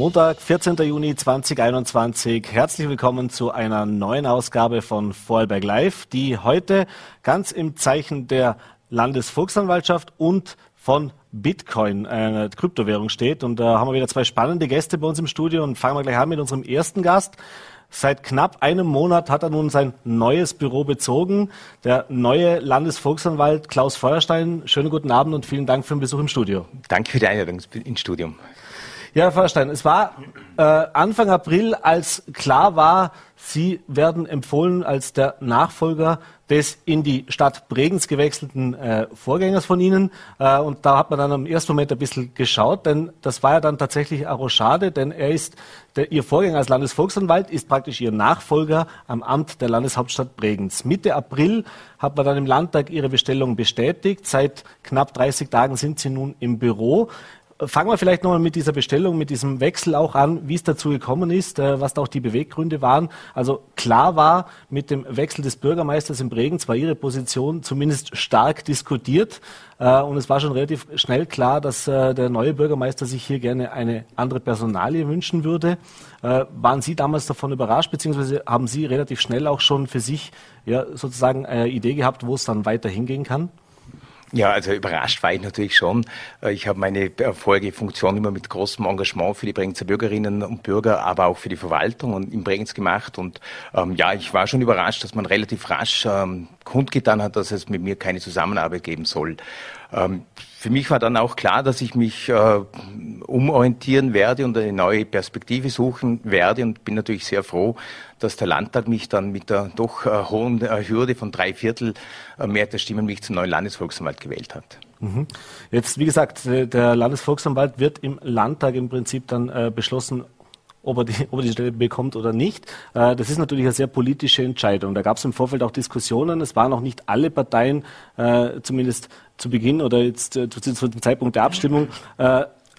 Montag, 14. Juni 2021. Herzlich willkommen zu einer neuen Ausgabe von Vorarlberg Live, die heute ganz im Zeichen der Landesvolksanwaltschaft und von Bitcoin, einer Kryptowährung steht. Und da haben wir wieder zwei spannende Gäste bei uns im Studio und fangen wir gleich an mit unserem ersten Gast. Seit knapp einem Monat hat er nun sein neues Büro bezogen. Der neue Landesvolksanwalt Klaus Feuerstein. Schönen guten Abend und vielen Dank für den Besuch im Studio. Danke für die Einladung ins Studium. Ja, Herr Feuerstein, es war äh, Anfang April, als klar war, Sie werden empfohlen als der Nachfolger des in die Stadt Bregenz gewechselten äh, Vorgängers von Ihnen. Äh, und da hat man dann im ersten Moment ein bisschen geschaut, denn das war ja dann tatsächlich auch schade, denn er ist, der, Ihr Vorgänger als Landesvolksanwalt ist praktisch Ihr Nachfolger am Amt der Landeshauptstadt Bregenz. Mitte April hat man dann im Landtag Ihre Bestellung bestätigt. Seit knapp 30 Tagen sind Sie nun im Büro. Fangen wir vielleicht nochmal mit dieser Bestellung, mit diesem Wechsel auch an, wie es dazu gekommen ist, äh, was da auch die Beweggründe waren. Also klar war, mit dem Wechsel des Bürgermeisters in Bregenz war Ihre Position zumindest stark diskutiert. Äh, und es war schon relativ schnell klar, dass äh, der neue Bürgermeister sich hier gerne eine andere Personalie wünschen würde. Waren Sie damals davon überrascht, beziehungsweise haben Sie relativ schnell auch schon für sich ja, sozusagen eine Idee gehabt, wo es dann weiter hingehen kann? Ja, also überrascht war ich natürlich schon. Äh, ich habe meine vorige Funktion immer mit großem Engagement für die Bregenzer Bürgerinnen und Bürger, aber auch für die Verwaltung und in Bregenz gemacht. Und ähm, ja, ich war schon überrascht, dass man relativ rasch ähm, kundgetan hat, dass es mit mir keine Zusammenarbeit geben soll. Ähm, für mich war dann auch klar, dass ich mich äh, umorientieren werde und eine neue Perspektive suchen werde und bin natürlich sehr froh, dass der Landtag mich dann mit der doch äh, hohen äh, Hürde von drei Viertel äh, Mehrheit der Stimmen mich zum neuen Landesvolksanwalt gewählt hat. Mhm. Jetzt, wie gesagt, der Landesvolksanwalt wird im Landtag im Prinzip dann beschlossen, ob er, die, ob er die Stelle bekommt oder nicht. Das ist natürlich eine sehr politische Entscheidung. Da gab es im Vorfeld auch Diskussionen. Es waren auch nicht alle Parteien, zumindest zu Beginn oder jetzt äh, zu, zu, dem Zeitpunkt der Abstimmung,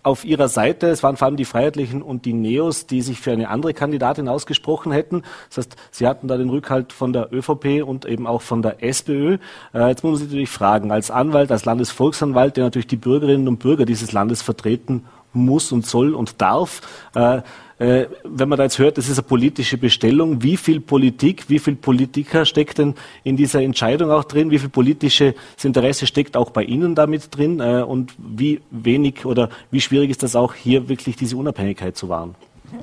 auf ihrer Seite. Es waren vor allem die Freiheitlichen und die Neos, die sich für eine andere Kandidatin ausgesprochen hätten. Das heißt, sie hatten da den Rückhalt von der ÖVP und eben auch von der SPÖ. jetzt muss man sich natürlich fragen, als Anwalt, als Landesvolksanwalt, der natürlich die Bürgerinnen und Bürger dieses Landes vertreten muss und soll und darf, äh, wenn man da jetzt hört, das ist eine politische Bestellung, wie viel Politik, wie viel Politiker steckt denn in dieser Entscheidung auch drin? Wie viel politisches Interesse steckt auch bei Ihnen damit drin? Äh, und wie wenig oder wie schwierig ist das auch hier wirklich diese Unabhängigkeit zu wahren?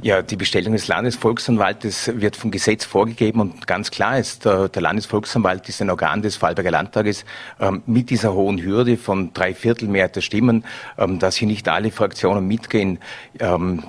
Ja, die Bestellung des Landesvolksanwaltes wird vom Gesetz vorgegeben und ganz klar ist, der, der Landesvolksanwalt ist ein Organ des Vorarlberger Landtages ähm, mit dieser hohen Hürde von drei Viertel Mehrheit der Stimmen, ähm, dass hier nicht alle Fraktionen mitgehen. Ähm,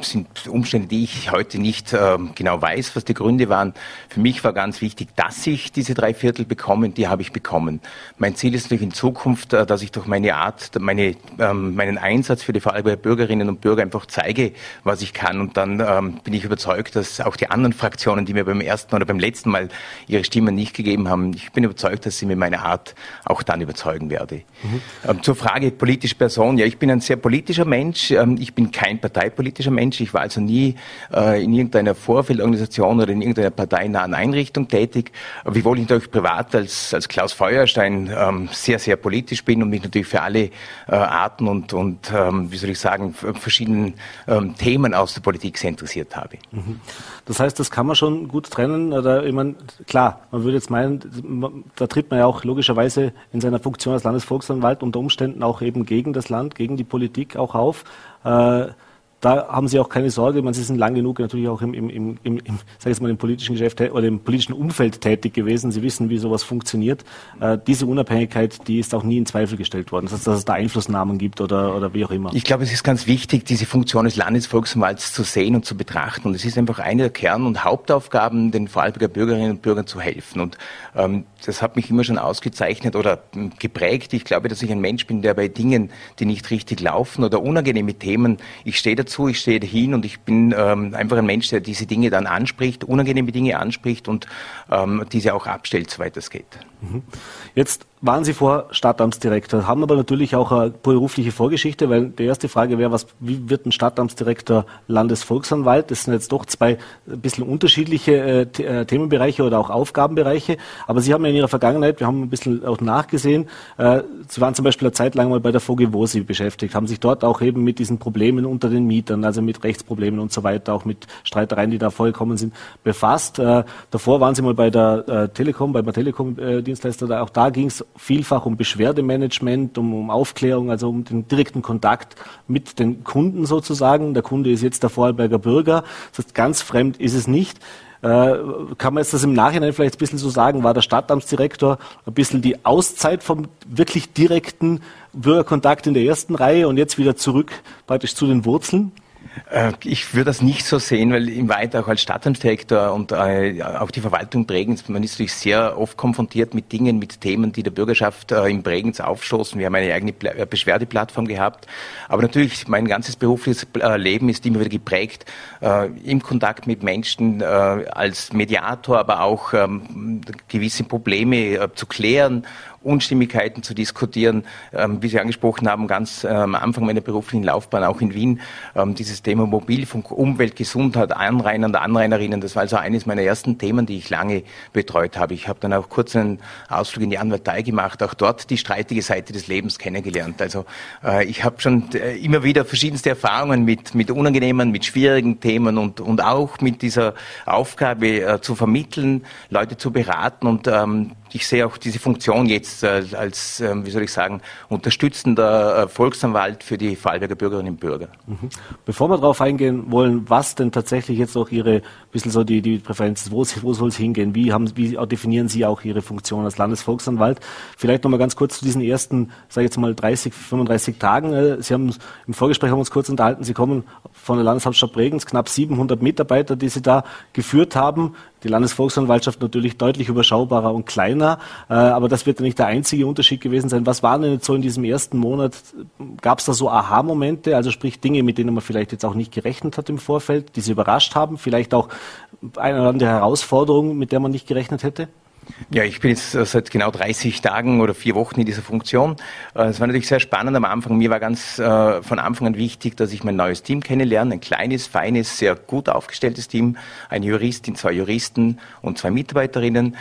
sind Umstände, die ich heute nicht äh, genau weiß, was die Gründe waren. Für mich war ganz wichtig, dass ich diese drei Viertel bekomme, die habe ich bekommen. Mein Ziel ist natürlich in Zukunft, äh, dass ich durch meine Art, meine, ähm, meinen Einsatz für die Vorarlberger Bürgerinnen und Bürger einfach zeige, was ich kann. Und dann ähm, bin ich überzeugt, dass auch die anderen Fraktionen, die mir beim ersten oder beim letzten Mal ihre Stimmen nicht gegeben haben, ich bin überzeugt, dass sie mir meine Art auch dann überzeugen werde. Mhm. Ähm, zur Frage politische Person. Ja, ich bin ein sehr politischer Mensch. Ähm, ich bin kein parteipolitischer Mensch. Mensch. Ich war also nie äh, in irgendeiner Vorfeldorganisation oder in irgendeiner parteinahen Einrichtung tätig, wiewohl ich natürlich privat als, als Klaus Feuerstein ähm, sehr, sehr politisch bin und mich natürlich für alle äh, Arten und, und ähm, wie soll ich sagen, verschiedenen ähm, Themen aus der Politik sehr interessiert habe. Mhm. Das heißt, das kann man schon gut trennen. Oder ich meine, klar, man würde jetzt meinen, da tritt man ja auch logischerweise in seiner Funktion als Landesvolksanwalt unter Umständen auch eben gegen das Land, gegen die Politik auch auf. Äh, da haben Sie auch keine Sorge, man, Sie sind lang genug natürlich auch im, im, im, im, im sag ich mal, im politischen Geschäft oder im politischen Umfeld tätig gewesen. Sie wissen, wie sowas funktioniert. Äh, diese Unabhängigkeit, die ist auch nie in Zweifel gestellt worden. Das dass es da Einflussnahmen gibt oder, oder wie auch immer. Ich glaube, es ist ganz wichtig, diese Funktion des Landesvolksmals zu sehen und zu betrachten. Und es ist einfach eine der Kern- und Hauptaufgaben, den Vorarlberger Bürgerinnen und Bürgern zu helfen. Und ähm, das hat mich immer schon ausgezeichnet oder hm, geprägt. Ich glaube, dass ich ein Mensch bin, der bei Dingen, die nicht richtig laufen oder unangenehme Themen, ich stehe dazu, ich stehe dahin und ich bin ähm, einfach ein Mensch, der diese Dinge dann anspricht, unangenehme Dinge anspricht und ähm, diese auch abstellt, soweit es geht. Mhm. Jetzt waren Sie vor Stadtamtsdirektor, haben aber natürlich auch eine berufliche Vorgeschichte, weil die erste Frage wäre, was, wie wird ein Stadtamtsdirektor Landesvolksanwalt? Das sind jetzt doch zwei ein bisschen unterschiedliche äh, äh, Themenbereiche oder auch Aufgabenbereiche. Aber Sie haben ja in Ihrer Vergangenheit, wir haben ein bisschen auch nachgesehen, äh, Sie waren zum Beispiel eine Zeit lang mal bei der VGWOSI beschäftigt, haben sich dort auch eben mit diesen Problemen unter den Mietern, also mit Rechtsproblemen und so weiter, auch mit Streitereien, die da vollkommen sind, befasst. Äh, davor waren Sie mal bei der äh, Telekom, beim Telekom-Dienstleister, auch da ging es vielfach um Beschwerdemanagement, um, um Aufklärung, also um den direkten Kontakt mit den Kunden sozusagen. Der Kunde ist jetzt der Vorarlberger Bürger. Das heißt, ganz fremd ist es nicht. Äh, kann man jetzt das im Nachhinein vielleicht ein bisschen so sagen, war der Stadtamtsdirektor ein bisschen die Auszeit vom wirklich direkten Bürgerkontakt in der ersten Reihe und jetzt wieder zurück praktisch zu den Wurzeln? Äh, ich würde das nicht so sehen, weil im Weiter auch als Stadtamtsdirektor und äh, auch die Verwaltung Bregenz, man ist natürlich sehr oft konfrontiert mit Dingen, mit Themen, die der Bürgerschaft äh, in Bregenz aufstoßen. Wir haben eine eigene Beschwerdeplattform gehabt. Aber natürlich, mein ganzes berufliches Leben ist immer wieder geprägt im Kontakt mit Menschen als Mediator, aber auch ähm, gewisse Probleme zu klären Unstimmigkeiten zu diskutieren. Ähm, wie Sie angesprochen haben, ganz äh, am Anfang meiner beruflichen Laufbahn auch in Wien, ähm, dieses Thema Mobilfunk, Umwelt, Gesundheit, Anrainer und Anrainerinnen, das war also eines meiner ersten Themen, die ich lange betreut habe. Ich habe dann auch kurz einen Ausflug in die Anwaltei gemacht, auch dort die streitige Seite des Lebens kennengelernt. Also äh, ich habe schon äh, immer wieder verschiedenste Erfahrungen mit, mit unangenehmen, mit schwierigen Themen und, und auch mit dieser Aufgabe äh, zu vermitteln, Leute zu beraten und ähm, ich sehe auch diese Funktion jetzt äh, als, äh, wie soll ich sagen, unterstützender äh, Volksanwalt für die Vorarlberger Bürgerinnen und Bürger. Mhm. Bevor wir darauf eingehen wollen, was denn tatsächlich jetzt auch Ihre, bisschen so die, die Präferenz, wo, wo soll es hingehen, wie, haben, wie definieren Sie auch Ihre Funktion als Landesvolksanwalt? Vielleicht nochmal ganz kurz zu diesen ersten, sage ich jetzt mal 30, 35 Tagen. Äh, Sie haben im Vorgespräch haben uns kurz unterhalten, Sie kommen von der Landeshauptstadt Bregenz, knapp 700 Mitarbeiter, die Sie da geführt haben die Landesvolksanwaltschaft natürlich deutlich überschaubarer und kleiner, äh, aber das wird ja nicht der einzige Unterschied gewesen sein. Was waren denn jetzt so in diesem ersten Monat? Gab es da so Aha-Momente, also sprich Dinge, mit denen man vielleicht jetzt auch nicht gerechnet hat im Vorfeld, die Sie überrascht haben, vielleicht auch eine oder andere Herausforderung, mit der man nicht gerechnet hätte? Ja, ich bin jetzt äh, seit genau 30 Tagen oder vier Wochen in dieser Funktion. Äh, es war natürlich sehr spannend am Anfang. Mir war ganz äh, von Anfang an wichtig, dass ich mein neues Team kennenlerne. Ein kleines, feines, sehr gut aufgestelltes Team. Eine Juristin, zwei Juristen und zwei Mitarbeiterinnen.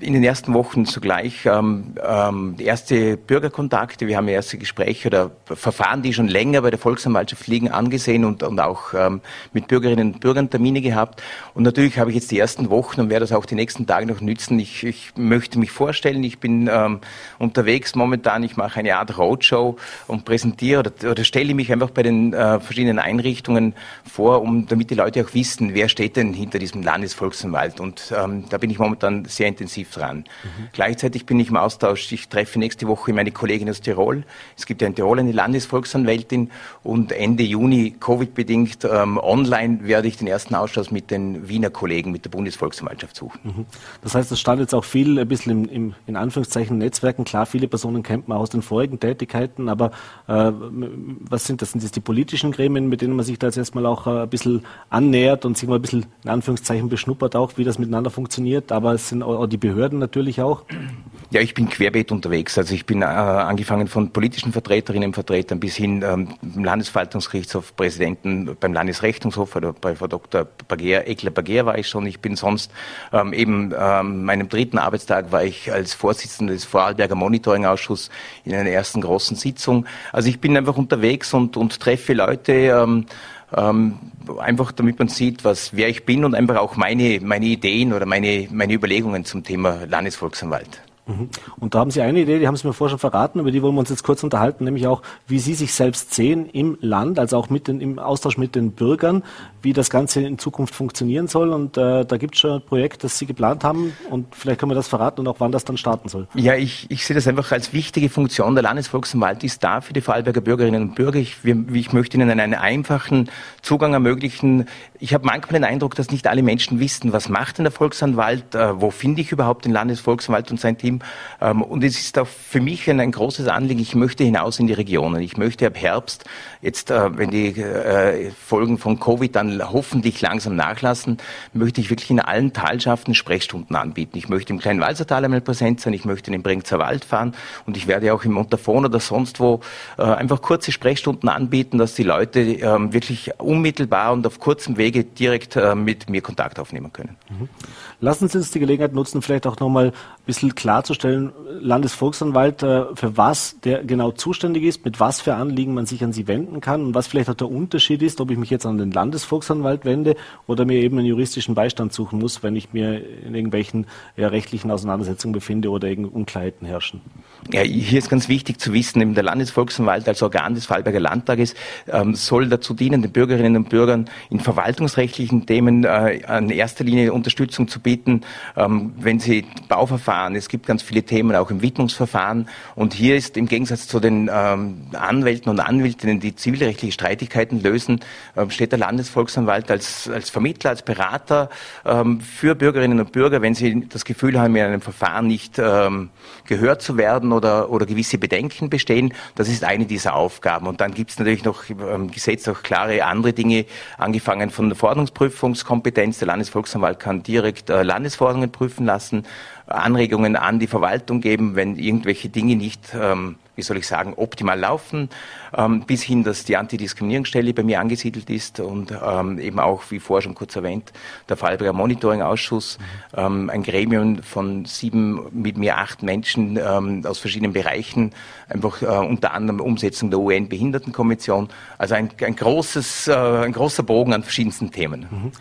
In den ersten Wochen zugleich ähm, ähm, erste Bürgerkontakte. Wir haben erste Gespräche oder Verfahren, die schon länger bei der Volksanwaltschaft liegen, angesehen und, und auch ähm, mit Bürgerinnen und Bürgern Termine gehabt. Und natürlich habe ich jetzt die ersten Wochen und werde das auch die nächsten Tage noch nützen. Ich, ich möchte mich vorstellen, ich bin ähm, unterwegs momentan, ich mache eine Art Roadshow und präsentiere oder, oder stelle mich einfach bei den äh, verschiedenen Einrichtungen vor, um damit die Leute auch wissen, wer steht denn hinter diesem Landesvolksanwalt. Und ähm, da bin ich momentan sehr intensiv dran. Mhm. Gleichzeitig bin ich im Austausch. Ich treffe nächste Woche meine Kollegin aus Tirol. Es gibt ja in Tirol eine Landesvolksanwältin und Ende Juni, Covid-bedingt, ähm, online werde ich den ersten Ausschuss mit den Wiener Kollegen, mit der Bundesvolksanwaltschaft suchen. Mhm. Das heißt, es stand jetzt auch viel ein bisschen im, im, in Anführungszeichen Netzwerken. Klar, viele Personen kennt man aus den vorigen Tätigkeiten, aber äh, was sind das? Sind das die politischen Gremien, mit denen man sich da jetzt erstmal auch äh, ein bisschen annähert und sich mal ein bisschen in Anführungszeichen beschnuppert auch, wie das miteinander funktioniert, aber es sind auch die Behörden Behörden natürlich auch? Ja, ich bin querbeet unterwegs. Also ich bin äh, angefangen von politischen Vertreterinnen und Vertretern bis hin ähm, Landesverwaltungsgerichtshof, Präsidenten beim Landesrechnungshof oder bei Frau Dr. Bagier, Ekler Bagier war ich schon. Ich bin sonst ähm, eben ähm, meinem dritten Arbeitstag war ich als Vorsitzender des Vorarlberger Monitoring-Ausschusses in einer ersten großen Sitzung. Also ich bin einfach unterwegs und, und treffe Leute, ähm, ähm, einfach damit man sieht, was, wer ich bin und einfach auch meine, meine Ideen oder meine, meine Überlegungen zum Thema Landesvolksanwalt. Mhm. Und da haben Sie eine Idee, die haben Sie mir vorher schon verraten, über die wollen wir uns jetzt kurz unterhalten, nämlich auch, wie Sie sich selbst sehen im Land, also auch mit den, im Austausch mit den Bürgern, wie das Ganze in Zukunft funktionieren soll. Und äh, da gibt es schon ein Projekt, das Sie geplant haben und vielleicht können wir das verraten und auch wann das dann starten soll. Ja, ich, ich sehe das einfach als wichtige Funktion. Der Landesvolksanwalt ist da für die Vorarlberger Bürgerinnen und Bürger. Ich, wir, ich möchte Ihnen einen einfachen Zugang ermöglichen ich habe manchmal den Eindruck, dass nicht alle Menschen wissen, was macht denn der Volksanwalt, äh, wo finde ich überhaupt den Landesvolksanwalt und sein Team. Ähm, und es ist auch für mich ein, ein, großes Anliegen, ich möchte hinaus in die Regionen. Ich möchte ab Herbst, jetzt äh, wenn die äh, Folgen von Covid dann hoffentlich langsam nachlassen, möchte ich wirklich in allen Talschaften Sprechstunden anbieten. Ich möchte im kleinen Walsertal einmal präsent sein, ich möchte in den Bringzer Wald fahren und ich werde auch im Montafon oder sonst wo äh, einfach kurze Sprechstunden anbieten, dass die Leute ähm, wirklich unmittelbar und auf kurzem Wege direkt äh, mit mir Kontakt aufnehmen können. Mhm. Lassen Sie uns die Gelegenheit nutzen, vielleicht auch nochmal ein bisschen klarzustellen, Landesvolksanwalt, äh, für was der genau zuständig ist, mit was für Anliegen man sich an Sie wenden kann und was vielleicht auch der Unterschied ist, ob ich mich jetzt an den Landesvolksanwalt wende oder mir eben einen juristischen Beistand suchen muss, wenn ich mir in irgendwelchen rechtlichen Auseinandersetzungen befinde oder Unklarheiten herrschen. Ja, hier ist ganz wichtig zu wissen, eben der Landesvolksanwalt als Organ des Vorarlberger Landtages ähm, soll dazu dienen, den Bürgerinnen und Bürgern in verwaltungsrechtlichen Themen äh, an erster Linie Unterstützung zu bieten ähm, wenn Sie Bauverfahren, es gibt ganz viele Themen auch im Widmungsverfahren. Und hier ist im Gegensatz zu den ähm, Anwälten und Anwältinnen, die zivilrechtliche Streitigkeiten lösen, ähm, steht der Landesvolksanwalt als, als Vermittler, als Berater ähm, für Bürgerinnen und Bürger, wenn sie das Gefühl haben, in einem Verfahren nicht ähm, gehört zu werden oder, oder gewisse Bedenken bestehen. Das ist eine dieser Aufgaben. Und dann gibt es natürlich noch im ähm, Gesetz auch klare andere Dinge, angefangen von der Verordnungsprüfungskompetenz. Der Landesvolksanwalt kann direkt äh, Landesverordnungen prüfen lassen, Anregungen an die Verwaltung geben, wenn irgendwelche Dinge nicht, ähm, wie soll ich sagen, optimal laufen, ähm, bis hin, dass die Antidiskriminierungsstelle bei mir angesiedelt ist und ähm, eben auch, wie vorher schon kurz erwähnt, der Fallberger Monitoring-Ausschuss, mhm. ein Gremium von sieben, mit mir acht Menschen ähm, aus verschiedenen Bereichen, einfach äh, unter anderem Umsetzung der UN-Behindertenkonvention, also ein, ein, großes, äh, ein großer Bogen an verschiedensten Themen. Mhm.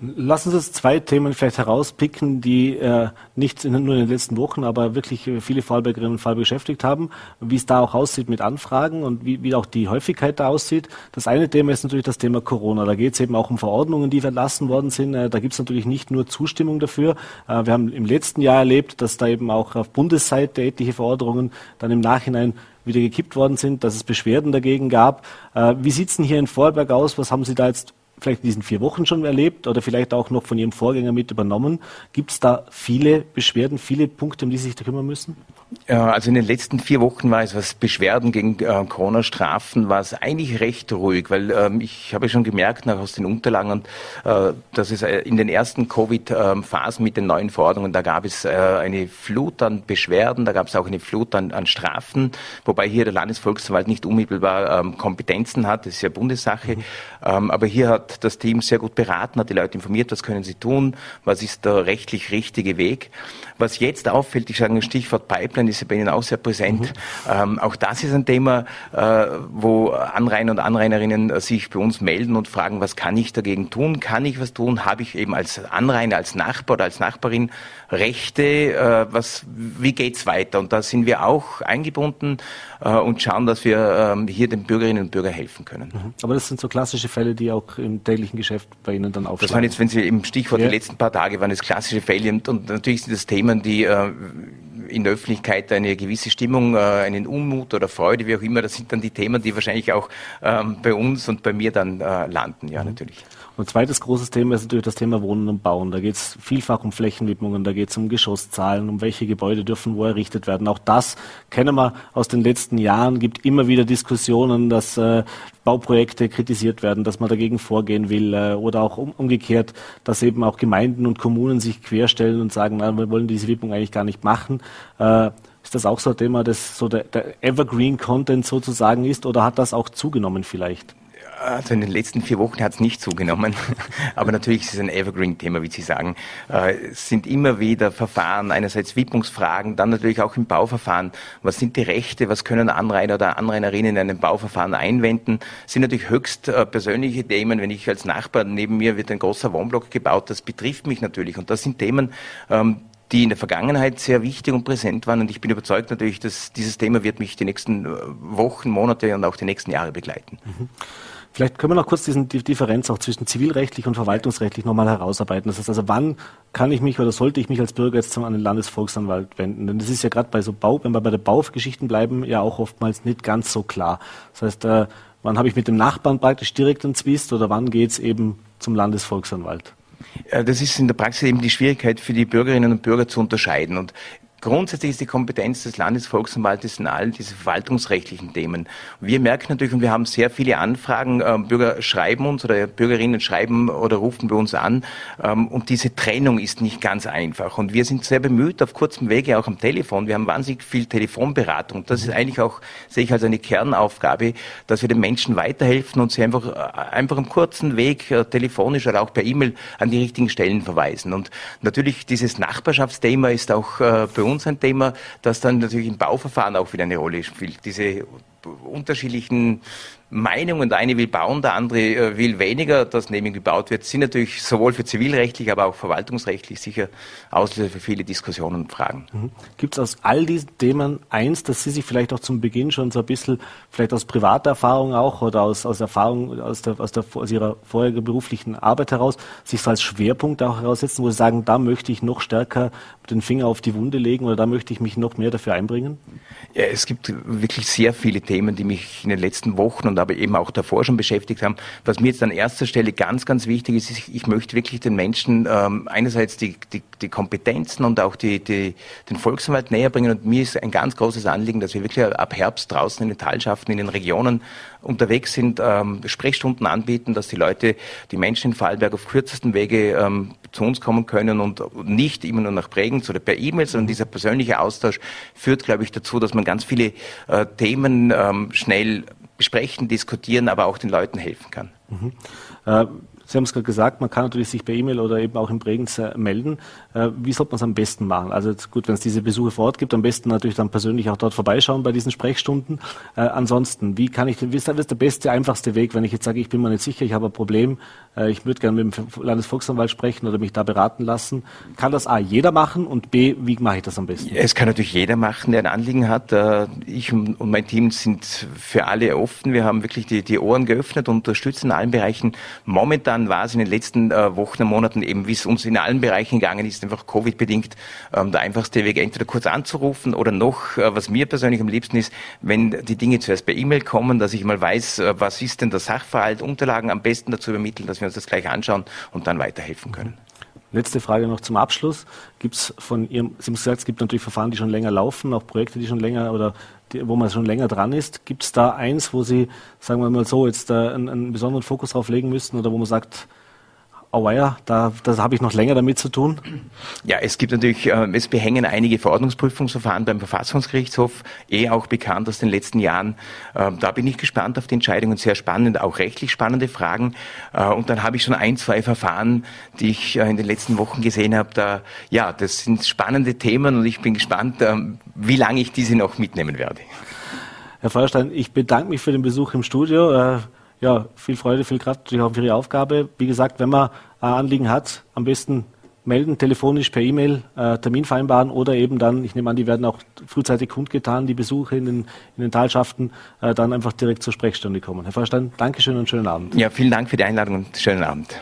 Lassen Sie uns zwei Themen vielleicht herauspicken, die äh, nicht in, nur in den letzten Wochen, aber wirklich viele Fallbergerinnen und Fall beschäftigt haben, wie es da auch aussieht mit Anfragen und wie, wie auch die Häufigkeit da aussieht. Das eine Thema ist natürlich das Thema Corona. Da geht es eben auch um Verordnungen, die verlassen worden sind. Äh, da gibt es natürlich nicht nur Zustimmung dafür. Äh, wir haben im letzten Jahr erlebt, dass da eben auch auf Bundesseite etliche Verordnungen dann im Nachhinein wieder gekippt worden sind, dass es Beschwerden dagegen gab. Äh, wie sieht es denn hier in Vorarlberg aus? Was haben Sie da jetzt vielleicht in diesen vier Wochen schon erlebt oder vielleicht auch noch von Ihrem Vorgänger mit übernommen. Gibt es da viele Beschwerden, viele Punkte, um die Sie sich da kümmern müssen? Also in den letzten vier Wochen war es, was Beschwerden gegen äh, Corona-Strafen, war es eigentlich recht ruhig, weil ähm, ich habe schon gemerkt, nach aus den Unterlagen, äh, dass es äh, in den ersten Covid-Phasen mit den neuen Verordnungen, da gab es äh, eine Flut an Beschwerden, da gab es auch eine Flut an, an, Strafen, wobei hier der Landesvolksverwalt nicht unmittelbar ähm, Kompetenzen hat, das ist ja Bundessache, mhm. ähm, aber hier hat das Team sehr gut beraten, hat die Leute informiert, was können sie tun, was ist der rechtlich richtige Weg. Was jetzt auffällt, ich sage ein Stichwort Pipeline, ist ja bei Ihnen auch sehr präsent. Mhm. Ähm, auch das ist ein Thema, äh, wo Anrainer und Anrainerinnen äh, sich bei uns melden und fragen, was kann ich dagegen tun? Kann ich was tun? Habe ich eben als Anrainer, als Nachbar oder als Nachbarin Rechte? Äh, was, wie geht's weiter? Und da sind wir auch eingebunden äh, und schauen, dass wir ähm, hier den Bürgerinnen und Bürgern helfen können. Mhm. Aber das sind so klassische Fälle, die auch im täglichen Geschäft bei Ihnen dann aufstehen. Das waren jetzt, wenn Sie im Stichwort ja. die letzten paar Tage waren, es klassische Fälle und, und natürlich sind das Themen, Themen, die äh, in der Öffentlichkeit eine gewisse Stimmung, äh, einen Unmut oder Freude, wie auch immer, das sind dann die Themen, die wahrscheinlich auch ähm, bei uns und bei mir dann äh, landen, ja, mhm. natürlich. Und zweites großes Thema ist natürlich das Thema Wohnen und Bauen. Da geht es vielfach um Flächenwidmungen, da geht es um Geschosszahlen, um welche Gebäude dürfen wo errichtet werden. Auch das kennen wir aus den letzten Jahren, gibt immer wieder Diskussionen, dass äh, Bauprojekte kritisiert werden, dass man dagegen vorgehen will äh, oder auch um, umgekehrt, dass eben auch Gemeinden und Kommunen sich querstellen und sagen, na, wir wollen diese Widmung eigentlich gar nicht machen. Äh, ist das auch so ein Thema, das so der, der Evergreen-Content sozusagen ist oder hat das auch zugenommen vielleicht? Also in den letzten vier Wochen hat es nicht zugenommen, aber natürlich ist es ein Evergreen-Thema, wie Sie sagen. Äh, es sind immer wieder Verfahren, einerseits Widmungsfragen, dann natürlich auch im Bauverfahren. Was sind die Rechte, was können Anrainer oder Anrainerinnen in einem Bauverfahren einwenden? Das sind natürlich höchst äh, persönliche Themen. Wenn ich als Nachbar, neben mir wird ein großer Wohnblock gebaut, das betrifft mich natürlich. Und das sind Themen, ähm, die in der Vergangenheit sehr wichtig und präsent waren. Und ich bin überzeugt natürlich, dass dieses Thema wird mich die nächsten äh, Wochen, Monate und auch die nächsten Jahre begleiten. Mhm. Vielleicht können wir noch kurz diesen, die Differenz auch zwischen zivilrechtlich und verwaltungsrechtlich nochmal herausarbeiten. Das heißt also, wann kann ich mich oder sollte ich mich als Bürger jetzt an den Landesvolksanwalt wenden? Denn das ist ja gerade bei so Bau, wenn wir bei der Baugeschichten bleiben, ja auch oftmals nicht ganz so klar. Das heißt, äh, wann habe ich mit dem Nachbarn praktisch direkt einen Zwist oder wann geht es eben zum Landesvolksanwalt? Das ist in der Praxis eben die Schwierigkeit für die Bürgerinnen und Bürger zu unterscheiden. Und Grundsätzlich ist die Kompetenz des Landesvolksanwaltes in allen diesen verwaltungsrechtlichen Themen. Wir merken natürlich, und wir haben sehr viele Anfragen, äh, Bürger schreiben uns oder Bürgerinnen schreiben oder rufen bei uns an. Ähm, und diese Trennung ist nicht ganz einfach. Und wir sind sehr bemüht, auf kurzem Wege auch am Telefon. Wir haben wahnsinnig viel Telefonberatung. Das ist eigentlich auch, sehe ich als eine Kernaufgabe, dass wir den Menschen weiterhelfen und sie einfach, äh, einfach im kurzen Weg, äh, telefonisch oder auch per E-Mail an die richtigen Stellen verweisen. Und natürlich dieses Nachbarschaftsthema ist auch äh, bei uns ein Thema, das dann natürlich im Bauverfahren auch wieder eine Rolle spielt. Diese unterschiedlichen Meinungen. Der eine will bauen, der andere äh, will weniger, dass neben gebaut wird, sind natürlich sowohl für zivilrechtlich, aber auch verwaltungsrechtlich sicher Auslöser für viele Diskussionen und Fragen. Mhm. Gibt es aus all diesen Themen eins, dass Sie sich vielleicht auch zum Beginn schon so ein bisschen, vielleicht aus privater Erfahrung auch oder aus, aus Erfahrung aus, der, aus, der, aus Ihrer vorherigen beruflichen Arbeit heraus, sich so als Schwerpunkt auch heraussetzen, wo Sie sagen, da möchte ich noch stärker den Finger auf die Wunde legen oder da möchte ich mich noch mehr dafür einbringen? Ja, es gibt wirklich sehr viele Themen, die mich in den letzten Wochen und aber eben auch davor schon beschäftigt haben. Was mir jetzt an erster Stelle ganz, ganz wichtig ist, ist ich möchte wirklich den Menschen ähm, einerseits die, die, die Kompetenzen und auch die, die, den Volksanwalt näher bringen. Und mir ist ein ganz großes Anliegen, dass wir wirklich ab Herbst draußen in den Teilschaften, in den Regionen unterwegs sind, ähm, Sprechstunden anbieten, dass die Leute, die Menschen in Vorarlberg auf kürzesten Wege ähm, zu uns kommen können und nicht immer nur nach Bregenz oder per E-Mail, sondern dieser persönliche Austausch führt, glaube ich, dazu, dass man ganz viele äh, Themen ähm, schnell besprechen, diskutieren, aber auch den Leuten helfen kann. Mhm. Äh, Sie haben es gerade gesagt, man kann natürlich sich per E-Mail oder eben auch im Bregenz melden. Äh, wie sollte man es am besten machen? Also gut, wenn es diese Besuche vor Ort gibt, am besten natürlich dann persönlich auch dort vorbeischauen bei diesen Sprechstunden. Äh, ansonsten, wie kann ich, wie ist der beste, einfachste Weg, wenn ich jetzt sage, ich bin mir nicht sicher, ich habe ein Problem, äh, ich würde gerne mit dem Landesvolksanwalt sprechen oder mich da beraten lassen. Kann das A, jeder machen und B, wie mache ich das am besten? Es kann natürlich jeder machen, der ein Anliegen hat. Ich und mein Team sind für alle offen. Wir haben wirklich die, die Ohren geöffnet und unterstützen in allen Bereichen. Momentan Jahren war es in den letzten äh, Wochen und Monaten eben, wie es uns in allen Bereichen gegangen ist, einfach Covid-bedingt, ähm, der einfachste Weg, entweder kurz anzurufen oder noch, äh, was mir persönlich am liebsten ist, wenn die Dinge zuerst per E-Mail kommen, dass ich mal weiß, äh, was ist denn der Sachverhalt, Unterlagen am besten dazu übermitteln, dass wir uns das gleich anschauen und dann weiterhelfen können. Letzte Frage noch zum Abschluss. Gibt es von Ihrem, Sie haben gesagt, es gibt natürlich Verfahren, die schon länger laufen, auch Projekte, die schon länger oder die, wo man schon länger dran ist. Gibt es da eins, wo Sie, sagen wir mal so, jetzt einen, einen besonderen Fokus drauf legen müssten oder wo man sagt, auweia, da, da habe ich noch länger damit zu tun? Ja, es gibt natürlich, äh, es behängen einige Verordnungsprüfungsverfahren beim Verfassungsgerichtshof, eh auch bekannt aus den letzten Jahren. Äh, da bin ich gespannt auf die Entscheidungen, sehr spannend, auch rechtlich spannende Fragen. Äh, und dann habe ich schon ein, zwei Verfahren, die ich äh, in den letzten Wochen gesehen habe. Da, ja, das sind spannende Themen und ich bin gespannt, äh, wie lange ich diese noch mitnehmen werde. Herr Feuerstein, ich bedanke mich für den Besuch im Studio. Ja, viel Freude, viel Kraft für Ihre Aufgabe. Wie gesagt, wenn man ein Anliegen hat, am besten melden, telefonisch, per E-Mail, äh, Termin vereinbaren oder eben dann, ich nehme an, die werden auch frühzeitig kundgetan, die Besuche in den, in den Talschaften, äh, dann einfach direkt zur Sprechstunde kommen. Herr Vorstand, Dankeschön und schönen Abend. Ja, vielen Dank für die Einladung und schönen Abend.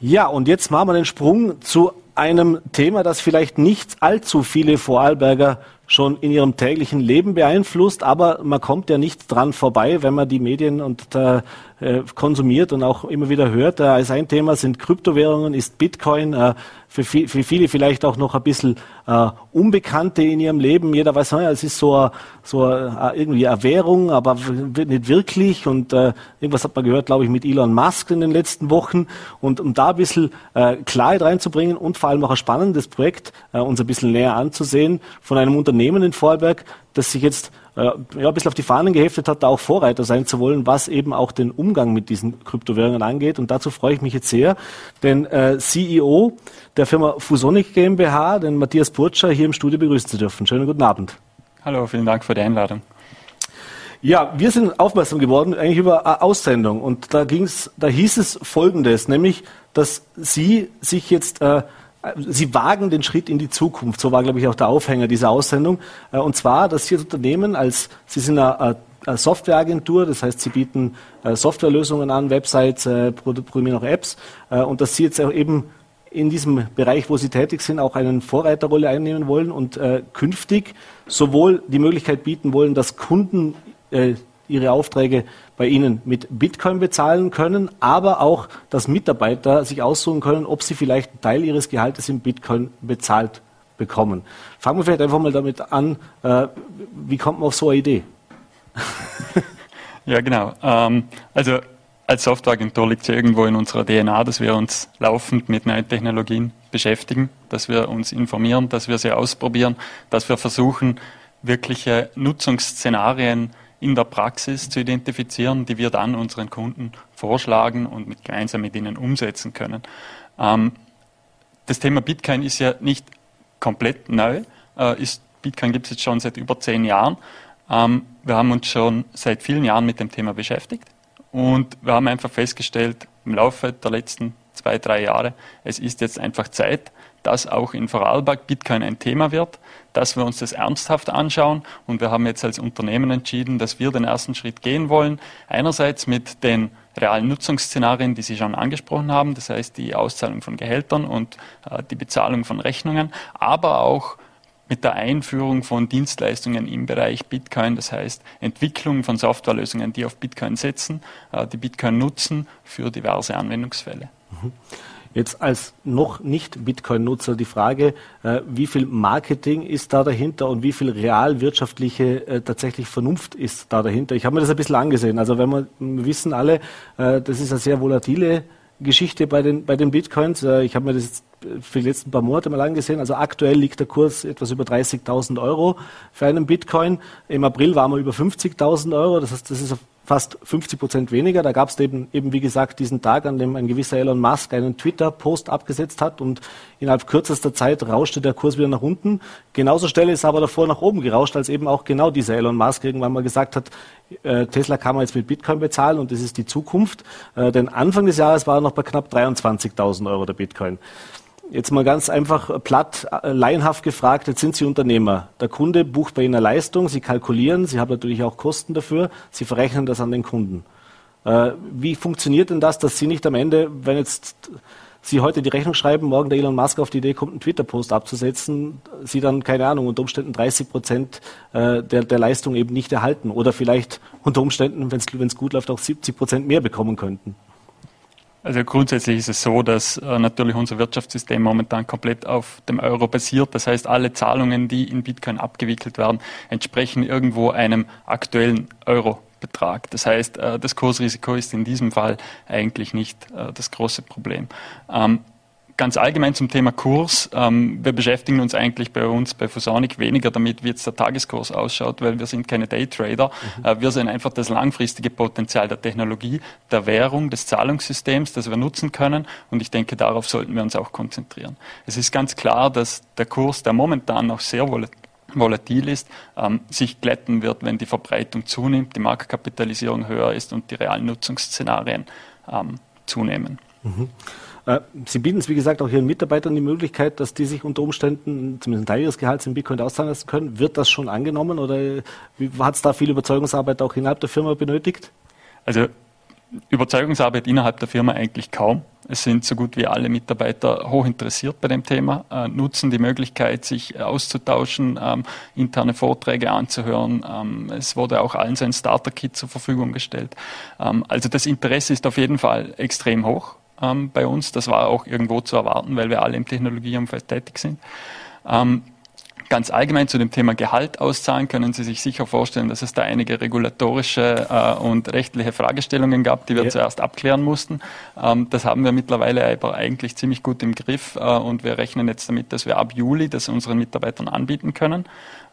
Ja, und jetzt machen wir den Sprung zu einem Thema, das vielleicht nicht allzu viele Vorarlberger schon in ihrem täglichen Leben beeinflusst, aber man kommt ja nicht dran vorbei, wenn man die Medien und äh, konsumiert und auch immer wieder hört. Äh, als ein Thema sind Kryptowährungen, ist Bitcoin. Äh, für, viel, für viele vielleicht auch noch ein bisschen äh, Unbekannte in ihrem Leben. Jeder weiß, ja, es ist so, so äh, irgendwie eine Währung, aber nicht wirklich. Und äh, irgendwas hat man gehört, glaube ich, mit Elon Musk in den letzten Wochen. Und um da ein bisschen äh, Klarheit reinzubringen und vor allem auch ein spannendes Projekt äh, uns ein bisschen näher anzusehen von einem Unternehmen in Vorarlberg, das sich jetzt äh, ja, ein bisschen auf die Fahnen geheftet hat, da auch Vorreiter sein zu wollen, was eben auch den Umgang mit diesen Kryptowährungen angeht. Und dazu freue ich mich jetzt sehr, den äh, CEO der Firma Fusonic GmbH, den Matthias Burtscher, hier im Studio begrüßen zu dürfen. Schönen guten Abend. Hallo, vielen Dank für die Einladung. Ja, wir sind aufmerksam geworden eigentlich über eine Aussendung und da ging's, da hieß es Folgendes, nämlich, dass Sie sich jetzt äh, Sie wagen den Schritt in die Zukunft. So war, glaube ich, auch der Aufhänger dieser Aussendung. Äh, und zwar, dass Sie als Unternehmen, als Sie sind eine, eine Softwareagentur, das heißt, Sie bieten äh, Softwarelösungen an, Websites, äh, programmieren auch Apps, und dass Sie jetzt auch eben in diesem Bereich, wo Sie tätig sind, auch eine Vorreiterrolle einnehmen wollen und künftig sowohl die Möglichkeit bieten wollen, dass Kunden ihre Aufträge bei Ihnen mit Bitcoin bezahlen können, aber auch, dass Mitarbeiter sich aussuchen können, ob sie vielleicht einen Teil ihres Gehaltes in Bitcoin bezahlt bekommen. Fangen wir vielleicht einfach mal damit an, äh, wie kommt man auf so eine Idee? ja, genau. Ähm, also als Softwareagentur liegt es ja irgendwo in unserer DNA, dass wir uns laufend mit neuen Technologien beschäftigen, dass wir uns informieren, dass wir sie ausprobieren, dass wir versuchen, wirkliche Nutzungsszenarien in der Praxis zu identifizieren, die wir dann unseren Kunden vorschlagen und mit, gemeinsam mit ihnen umsetzen können. Ähm, das Thema Bitcoin ist ja nicht komplett neu. Äh, ist, Bitcoin gibt es jetzt schon seit über zehn Jahren. Ähm, wir haben uns schon seit vielen Jahren mit dem Thema beschäftigt und wir haben einfach festgestellt, im Laufe der letzten zwei, drei Jahre, es ist jetzt einfach Zeit, dass auch in Vorarlberg Bitcoin ein Thema wird, dass wir uns das ernsthaft anschauen. Und wir haben jetzt als Unternehmen entschieden, dass wir den ersten Schritt gehen wollen. Einerseits mit den realen Nutzungsszenarien, die Sie schon angesprochen haben, das heißt die Auszahlung von Gehältern und äh, die Bezahlung von Rechnungen, aber auch mit der Einführung von Dienstleistungen im Bereich Bitcoin, das heißt Entwicklung von Softwarelösungen, die auf Bitcoin setzen, äh, die Bitcoin nutzen für diverse Anwendungsfälle. Jetzt als noch nicht Bitcoin-Nutzer die Frage, äh, wie viel Marketing ist da dahinter und wie viel realwirtschaftliche äh, tatsächlich Vernunft ist da dahinter? Ich habe mir das ein bisschen angesehen. Also wenn wir, wissen alle, äh, das ist eine sehr volatile Geschichte bei den, bei den Bitcoins. Ich habe mir das für die letzten paar Monate mal angesehen. Also aktuell liegt der Kurs etwas über 30.000 Euro für einen Bitcoin. Im April waren wir über 50.000 Euro. Das heißt, das ist fast 50 Prozent weniger. Da gab es eben, eben, wie gesagt, diesen Tag, an dem ein gewisser Elon Musk einen Twitter-Post abgesetzt hat und innerhalb kürzester Zeit rauschte der Kurs wieder nach unten. Genauso schnell ist aber davor nach oben gerauscht, als eben auch genau dieser Elon Musk irgendwann mal gesagt hat, äh, Tesla kann man jetzt mit Bitcoin bezahlen und das ist die Zukunft. Äh, denn Anfang des Jahres war er noch bei knapp 23.000 Euro der Bitcoin. Jetzt mal ganz einfach platt, äh, laienhaft gefragt, jetzt sind Sie Unternehmer. Der Kunde bucht bei Ihnen eine Leistung, Sie kalkulieren, Sie haben natürlich auch Kosten dafür, Sie verrechnen das an den Kunden. Äh, wie funktioniert denn das, dass Sie nicht am Ende, wenn jetzt Sie heute die Rechnung schreiben, morgen der Elon Musk auf die Idee kommt, einen Twitter-Post abzusetzen, Sie dann, keine Ahnung, unter Umständen 30 Prozent äh, der, der Leistung eben nicht erhalten oder vielleicht unter Umständen, wenn es gut läuft, auch 70 Prozent mehr bekommen könnten? Also grundsätzlich ist es so, dass äh, natürlich unser Wirtschaftssystem momentan komplett auf dem Euro basiert. Das heißt, alle Zahlungen, die in Bitcoin abgewickelt werden, entsprechen irgendwo einem aktuellen Euro-Betrag. Das heißt, äh, das Kursrisiko ist in diesem Fall eigentlich nicht äh, das große Problem. Ähm, ganz allgemein zum Thema Kurs. Ähm, wir beschäftigen uns eigentlich bei uns bei Fusonic weniger damit, wie jetzt der Tageskurs ausschaut, weil wir sind keine Daytrader. Mhm. Äh, wir sehen einfach das langfristige Potenzial der Technologie, der Währung, des Zahlungssystems, das wir nutzen können. Und ich denke, darauf sollten wir uns auch konzentrieren. Es ist ganz klar, dass der Kurs, der momentan noch sehr volatil ist, ähm, sich glätten wird, wenn die Verbreitung zunimmt, die Marktkapitalisierung höher ist und die realen Nutzungsszenarien ähm, zunehmen. Mhm. Äh, Sie bieten es, wie gesagt, auch Ihren Mitarbeitern die Möglichkeit, dass die sich unter Umständen zumindest einen Teil ihres Gehalts in Bitcoin auszahlen lassen können. Wird das schon angenommen oder hat es da viel Überzeugungsarbeit auch innerhalb der Firma benötigt? Also Überzeugungsarbeit innerhalb der Firma eigentlich kaum. Es sind so gut wie alle Mitarbeiter hoch interessiert bei dem Thema, äh, nutzen die Möglichkeit, sich auszutauschen, ähm, interne Vorträge anzuhören. Ähm, es wurde auch allen sein Starter-Kit zur Verfügung gestellt. Ähm, also das Interesse ist auf jeden Fall extrem hoch ähm, bei uns. Das war auch irgendwo zu erwarten, weil wir alle im Technologieumfeld tätig sind. Ähm, Ganz allgemein zu dem Thema Gehalt auszahlen können Sie sich sicher vorstellen, dass es da einige regulatorische äh, und rechtliche Fragestellungen gab, die wir ja. zuerst abklären mussten. Ähm, das haben wir mittlerweile aber eigentlich ziemlich gut im Griff äh, und wir rechnen jetzt damit, dass wir ab Juli das unseren Mitarbeitern anbieten können.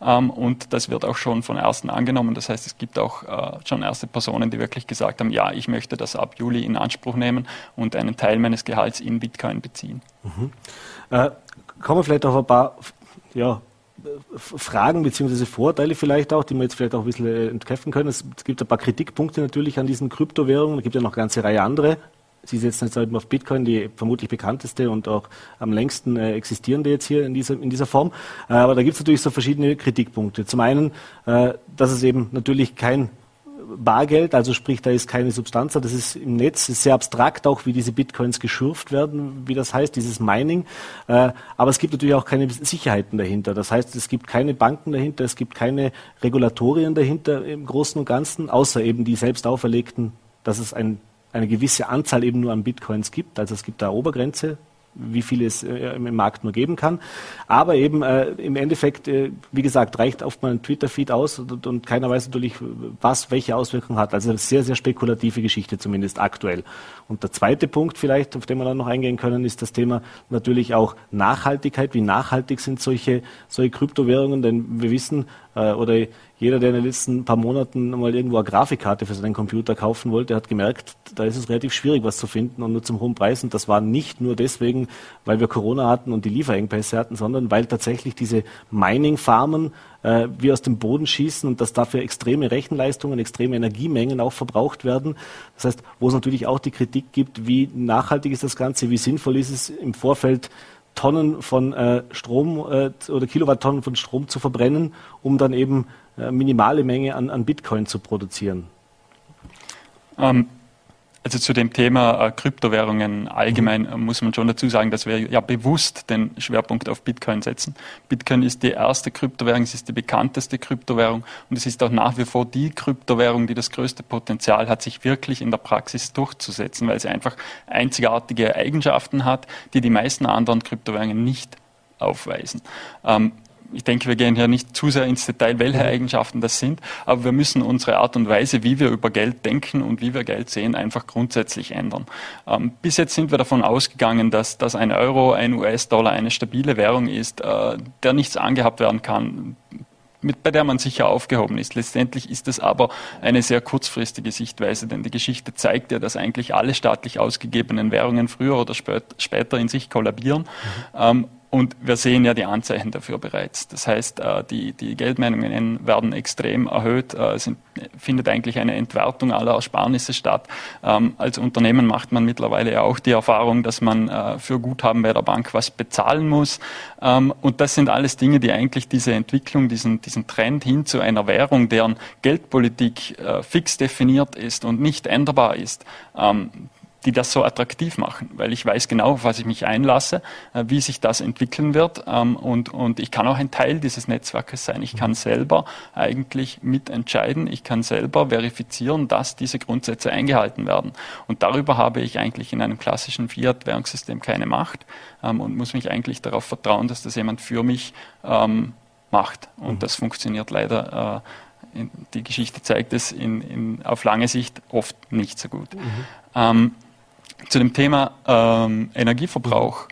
Ähm, und das wird auch schon von Ersten angenommen. Das heißt, es gibt auch äh, schon erste Personen, die wirklich gesagt haben, ja, ich möchte das ab Juli in Anspruch nehmen und einen Teil meines Gehalts in Bitcoin beziehen. Mhm. Äh, kommen wir vielleicht auf ein paar ja, Fragen bzw. Vorteile vielleicht auch, die wir jetzt vielleicht auch ein bisschen äh, entkräften können. Es, gibt ein paar Kritikpunkte natürlich an diesen Kryptowährungen. Es gibt ja noch eine ganze Reihe andere. Sie setzen jetzt halt auf Bitcoin, die vermutlich bekannteste und auch am längsten äh, existierende jetzt hier in dieser, in dieser Form. Äh, aber da gibt es natürlich so verschiedene Kritikpunkte. Zum einen, dass es eben natürlich kein Bargeld, also sprich, da ist keine Substanz, das ist im Netz, ist sehr abstrakt auch, wie diese Bitcoins geschürft werden, wie das heißt, dieses Mining. Äh, aber es gibt natürlich auch keine Sicherheiten dahinter. Das heißt, es gibt keine Banken dahinter, es gibt keine Regulatorien dahinter im Großen und Ganzen, außer eben die selbst auferlegten, dass es ein, eine gewisse Anzahl eben nur an Bitcoins gibt. Also es gibt da Obergrenze, wie viel es äh, im Markt nur geben kann. Aber eben äh, im Endeffekt, äh, wie gesagt, reicht oft mal ein Twitter-Feed aus und, und, keiner weiß natürlich, was welche Auswirkungen hat. Also sehr, sehr spekulative Geschichte zumindest aktuell. Und der zweite Punkt vielleicht, auf den wir dann noch eingehen können, ist das Thema natürlich auch Nachhaltigkeit. Wie nachhaltig sind solche, solche Kryptowährungen? Denn wir wissen, oder jeder, der in den letzten paar Monaten mal irgendwo eine Grafikkarte für seinen Computer kaufen wollte, hat gemerkt, da ist es relativ schwierig, was zu finden und nur zum hohen Preis. Und das war nicht nur deswegen, weil wir Corona hatten und die Lieferengpässe hatten, sondern weil tatsächlich diese Mining-Farmen äh, wie aus dem Boden schießen und dass dafür extreme Rechenleistungen, extreme Energiemengen auch verbraucht werden. Das heißt, wo es natürlich auch die Kritik gibt, wie nachhaltig ist das Ganze, wie sinnvoll ist es im Vorfeld Tonnen von äh, Strom äh, oder Kilowatttonnen von Strom zu verbrennen, um dann eben äh, minimale Menge an, an Bitcoin zu produzieren. Ähm, also zu dem Thema äh, Kryptowährungen allgemein mhm. muss man schon dazu sagen, dass wir ja bewusst den Schwerpunkt auf Bitcoin setzen. Bitcoin ist die erste Kryptowährung, es ist die bekannteste Kryptowährung und es ist auch nach wie vor die Kryptowährung, die das größte Potenzial hat, sich wirklich in der Praxis durchzusetzen, weil sie einfach einzigartige Eigenschaften hat, die die meisten anderen Kryptowährungen nicht aufweisen. Ähm, ich denke, wir gehen hier nicht zu sehr ins Detail, welche mhm. Eigenschaften das sind, aber wir müssen unsere Art und Weise, wie wir über Geld denken und wie wir Geld sehen, einfach grundsätzlich ändern. Ähm, bis jetzt sind wir davon ausgegangen, dass, dass ein Euro, ein US-Dollar eine stabile Währung ist, äh, der nichts angehabt werden kann. Mit, bei der man sicher aufgehoben ist. Letztendlich ist es aber eine sehr kurzfristige Sichtweise, denn die Geschichte zeigt ja, dass eigentlich alle staatlich ausgegebenen Währungen früher oder spät, später in sich kollabieren. Mhm. Ähm, und wir sehen ja die Anzeichen dafür bereits. Das heißt, äh, die, die Geldmeinungen werden extrem erhöht. Äh, es findet eigentlich eine Entwertung aller Ersparnisse statt. Ähm, als Unternehmen macht man mittlerweile ja auch die Erfahrung, dass man äh, für Guthaben bei der Bank was bezahlen muss. Ähm, und das sind alles Dinge, die eigentlich diese Entwicklung, diesen, diesen Trend hin zu einer Währung, deren Geldpolitik fix definiert ist und nicht änderbar ist, ähm, die das so attraktiv machen, weil ich weiß genau, auf was ich mich einlasse, äh, wie sich das entwickeln wird ähm, und, und ich kann auch ein Teil dieses Netzwerkes sein. Ich kann selber eigentlich mitentscheiden, ich kann selber verifizieren, dass diese Grundsätze eingehalten werden. Und darüber habe ich eigentlich in einem klassischen Fiat-Währungssystem keine Macht ähm, und muss mich eigentlich darauf vertrauen, dass das jemand für mich ähm, macht. Und mhm. das funktioniert leider äh, die Geschichte zeigt es in, in, auf lange Sicht oft nicht so gut. Mhm. Ähm, zu dem Thema ähm, Energieverbrauch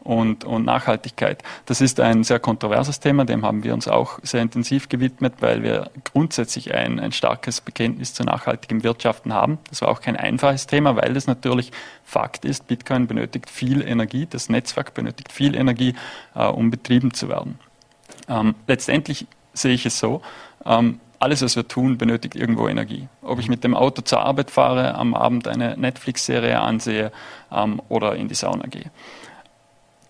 und, und, Nachhaltigkeit. Das ist ein sehr kontroverses Thema, dem haben wir uns auch sehr intensiv gewidmet, weil wir grundsätzlich ein, ein starkes Bekenntnis zu nachhaltigem Wirtschaften haben. Das war auch kein einfaches Thema, weil es natürlich Fakt ist, Bitcoin benötigt viel Energie, das Netzwerk benötigt viel Energie, äh, um betrieben zu werden. Ähm, letztendlich sehe ich es so, ähm, alles, was wir tun, benötigt irgendwo Energie. Ob ich mit dem Auto zur Arbeit fahre, am Abend eine Netflix-Serie ansehe ähm, oder in die Sauna gehe.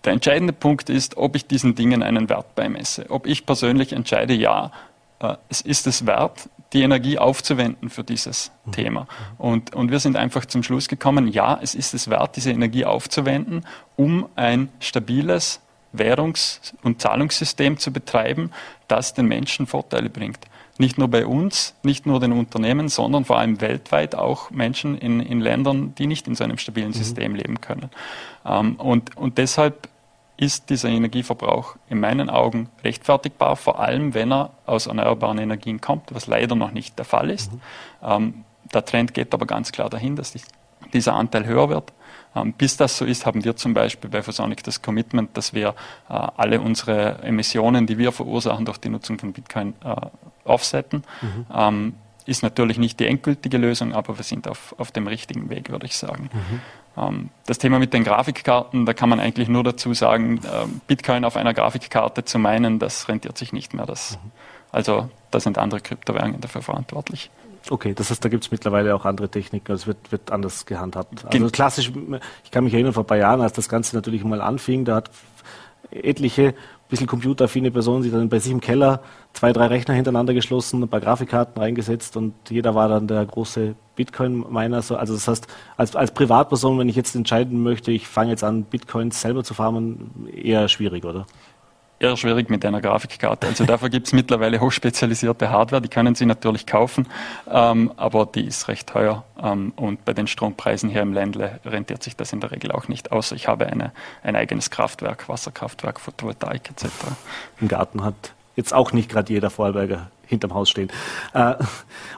Der entscheidende Punkt ist, ob ich diesen Dingen einen Wert beimesse. Ob ich persönlich entscheide, ja, äh, es ist es wert, die Energie aufzuwenden für dieses mhm. Thema. Und, und wir sind einfach zum Schluss gekommen, ja, es ist es wert, diese Energie aufzuwenden, um ein stabiles Währungs- und Zahlungssystem zu betreiben, das den Menschen Vorteile bringt nicht nur bei uns, nicht nur den Unternehmen, sondern vor allem weltweit auch Menschen in, in Ländern, die nicht in so einem stabilen mhm. System leben können. Ähm, und, und deshalb ist dieser Energieverbrauch in meinen Augen rechtfertigbar, vor allem wenn er aus erneuerbaren Energien kommt, was leider noch nicht der Fall ist. Mhm. Ähm, der Trend geht aber ganz klar dahin, dass dieser Anteil höher wird. Ähm, bis das so ist, haben wir zum Beispiel bei Phosonic das Commitment, dass wir äh, alle unsere Emissionen, die wir verursachen durch die Nutzung von Bitcoin, äh, offsetten. Mhm. Ähm, ist natürlich nicht die endgültige Lösung, aber wir sind auf, auf dem richtigen Weg, würde ich sagen. Mhm. Ähm, das Thema mit den Grafikkarten, da kann man eigentlich nur dazu sagen, Bitcoin auf einer Grafikkarte zu meinen, das rentiert sich nicht mehr. Das, mhm. Also da sind andere Kryptowährungen dafür verantwortlich. Okay, das heißt, da gibt es mittlerweile auch andere Techniken, also es wird, wird anders gehandhabt. Also klassisch, ich kann mich erinnern, vor ein paar Jahren, als das Ganze natürlich mal anfing, da hat etliche bisschen computeraffine Person sich dann bei sich im Keller zwei, drei Rechner hintereinander geschlossen, ein paar Grafikkarten reingesetzt und jeder war dann der große Bitcoin-Miner. Also das heißt, als, als Privatperson, wenn ich jetzt entscheiden möchte, ich fange jetzt an, Bitcoins selber zu farmen, eher schwierig, oder? Eher schwierig mit einer Grafikkarte. Also dafür gibt es mittlerweile hochspezialisierte Hardware, die können Sie natürlich kaufen, ähm, aber die ist recht teuer ähm, und bei den Strompreisen hier im Ländle rentiert sich das in der Regel auch nicht, außer ich habe eine, ein eigenes Kraftwerk, Wasserkraftwerk, Photovoltaik etc. Im Garten hat jetzt auch nicht gerade jeder Vorarlberger hinterm Haus stehen. Äh,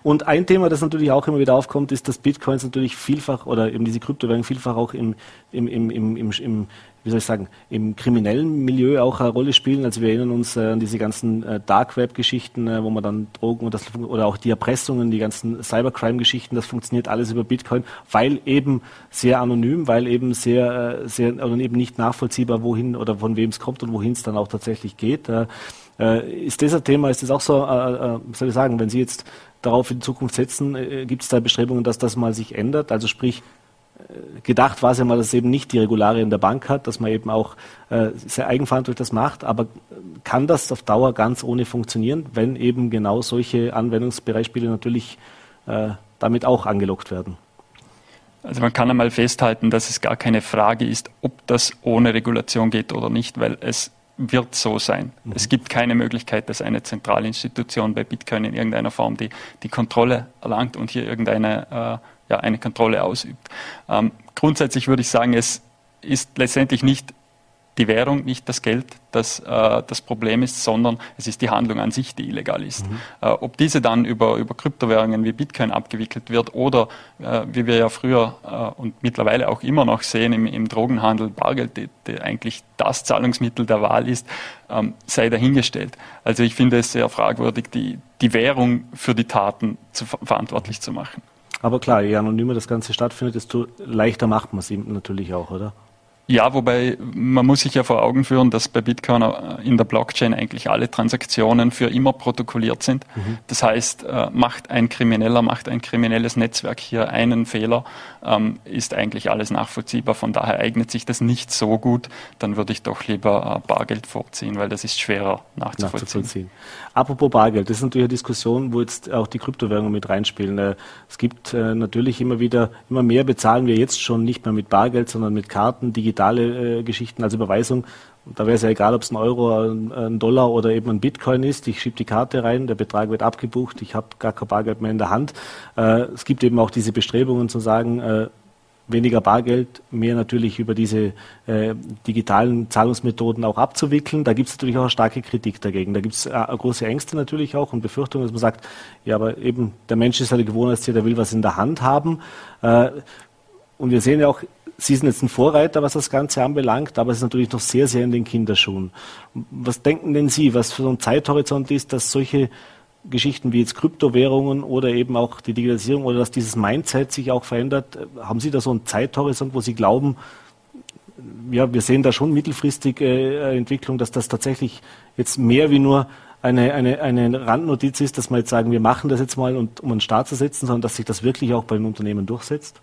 und ein Thema, das natürlich auch immer wieder aufkommt, ist, dass Bitcoins natürlich vielfach oder eben diese Kryptowährungen vielfach auch im, im, im, im, im, wie soll ich sagen, im kriminellen Milieu auch eine Rolle spielen. Also wir erinnern uns äh, an diese ganzen äh, Dark Web-Geschichten, äh, wo man dann Drogen und das, oder auch die Erpressungen, die ganzen Cybercrime-Geschichten, das funktioniert alles über Bitcoin, weil eben sehr anonym, weil eben sehr, äh, sehr oder eben nicht nachvollziehbar, wohin oder von wem es kommt und wohin es dann auch tatsächlich geht. Äh, äh, ist das ein Thema, ist das auch so, äh, soll ich sagen, wenn Sie jetzt darauf in Zukunft setzen, gibt es da Bestrebungen, dass das mal sich ändert? Also sprich, gedacht war es ja mal, dass es eben nicht die Regularien der Bank hat, dass man eben auch äh, sehr eigenverantwortlich das macht. Aber kann das auf Dauer ganz ohne funktionieren, wenn eben genau solche Anwendungsbeispiele natürlich äh, damit auch angelockt werden? Also man kann einmal festhalten, dass es gar keine Frage ist, ob das ohne Regulation geht oder nicht, weil es wird so sein. Mhm. Es gibt keine Möglichkeit, dass eine Zentralinstitution bei Bitcoin in irgendeiner Form die, die Kontrolle erlangt und hier irgendeine äh, ja, eine Kontrolle ausübt. Ähm, grundsätzlich würde ich sagen, es ist letztendlich nicht die Währung, nicht das Geld, das äh, das Problem ist, sondern es ist die Handlung an sich, die illegal ist. Mhm. Äh, ob diese dann über, über Kryptowährungen wie Bitcoin abgewickelt wird oder, äh, wie wir ja früher äh, und mittlerweile auch immer noch sehen, im, im Drogenhandel Bargeld, die, die eigentlich das Zahlungsmittel der Wahl ist, ähm, sei dahingestellt. Also ich finde es sehr fragwürdig, die, die Währung für die Taten zu, verantwortlich zu machen. Aber klar, je anonymer das Ganze stattfindet, desto leichter macht man es ihm natürlich auch, oder? Ja, wobei man muss sich ja vor Augen führen, dass bei Bitcoin äh, in der Blockchain eigentlich alle Transaktionen für immer protokolliert sind. Mhm. Das heißt, äh, macht ein Krimineller, macht ein kriminelles Netzwerk hier einen Fehler, ähm, ist eigentlich alles nachvollziehbar. Von daher eignet sich das nicht so gut. Dann würde ich doch lieber äh, Bargeld vorziehen, weil das ist schwerer nachzuvollziehen. nachzuvollziehen. Apropos Bargeld, das ist natürlich eine Diskussion, wo jetzt auch die Kryptowährungen mit reinspielen. Es gibt natürlich immer wieder, immer mehr bezahlen wir jetzt schon nicht mehr mit Bargeld, sondern mit Karten, digital digitale äh, Geschichten als Überweisung. Da wäre es ja egal, ob es ein Euro, ein, ein, Dollar oder eben ein Bitcoin ist. Ich schiebe die Karte rein, der Betrag wird abgebucht, ich habe gar kein Bargeld mehr in der Hand. Äh, es gibt eben auch diese Bestrebungen zu sagen, äh, weniger Bargeld, mehr natürlich über diese äh, digitalen Zahlungsmethoden auch abzuwickeln. Da gibt es natürlich auch eine starke Kritik dagegen. Da gibt es äh, große Ängste natürlich auch und Befürchtungen, dass man sagt, ja, aber eben der Mensch ist eine Gewohnheitstier, der will was in der Hand haben. Äh, und wir sehen ja auch Sie sind jetzt ein Vorreiter, was das Ganze anbelangt, aber es ist natürlich noch sehr, sehr in den Kinderschuhen. Was denken denn Sie, was für ein Zeithorizont ist, dass solche Geschichten wie jetzt Kryptowährungen oder eben auch die Digitalisierung oder dass dieses Mindset sich auch verändert? Haben Sie da so einen Zeithorizont, wo Sie glauben, ja, wir sehen da schon mittelfristig äh, Entwicklung, dass das tatsächlich jetzt mehr wie nur eine, eine, eine Randnotiz ist, dass wir jetzt sagen, wir machen das jetzt mal, und, um einen Start zu setzen, sondern dass sich das wirklich auch bei den Unternehmen durchsetzt?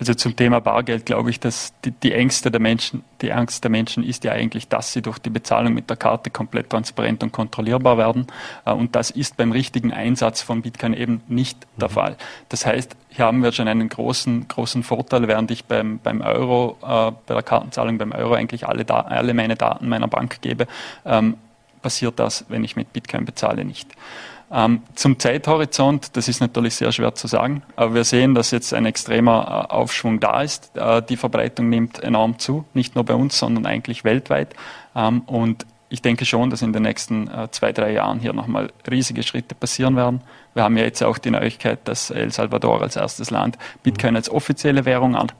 Also zum Thema Bargeld glaube ich, dass die, die, Ängste der Menschen, die Angst der Menschen ist ja eigentlich, dass sie durch die Bezahlung mit der Karte komplett transparent und kontrollierbar werden. Äh, und das ist beim richtigen Einsatz von Bitcoin eben nicht der mhm. Fall. Das heißt, hier haben wir schon einen großen, großen Vorteil, während ich beim, beim Euro, äh, bei der Kartenzahlung beim Euro eigentlich alle, alle meine Daten meiner Bank gebe, ähm, passiert das, wenn ich mit Bitcoin bezahle, nicht. Ähm, zum Zeithorizont, das ist natürlich sehr schwer zu sagen, aber wir sehen, dass jetzt ein extremer äh, Aufschwung da ist. Äh, die Verbreitung nimmt enorm zu, nicht nur bei uns, sondern eigentlich weltweit. Ähm, und ich denke schon, dass in den nächsten äh, zwei, drei Jahren hier nochmal riesige Schritte passieren werden. Wir haben ja jetzt auch die Neuigkeit, dass El Salvador als erstes Land Bitcoin als offizielle Währung an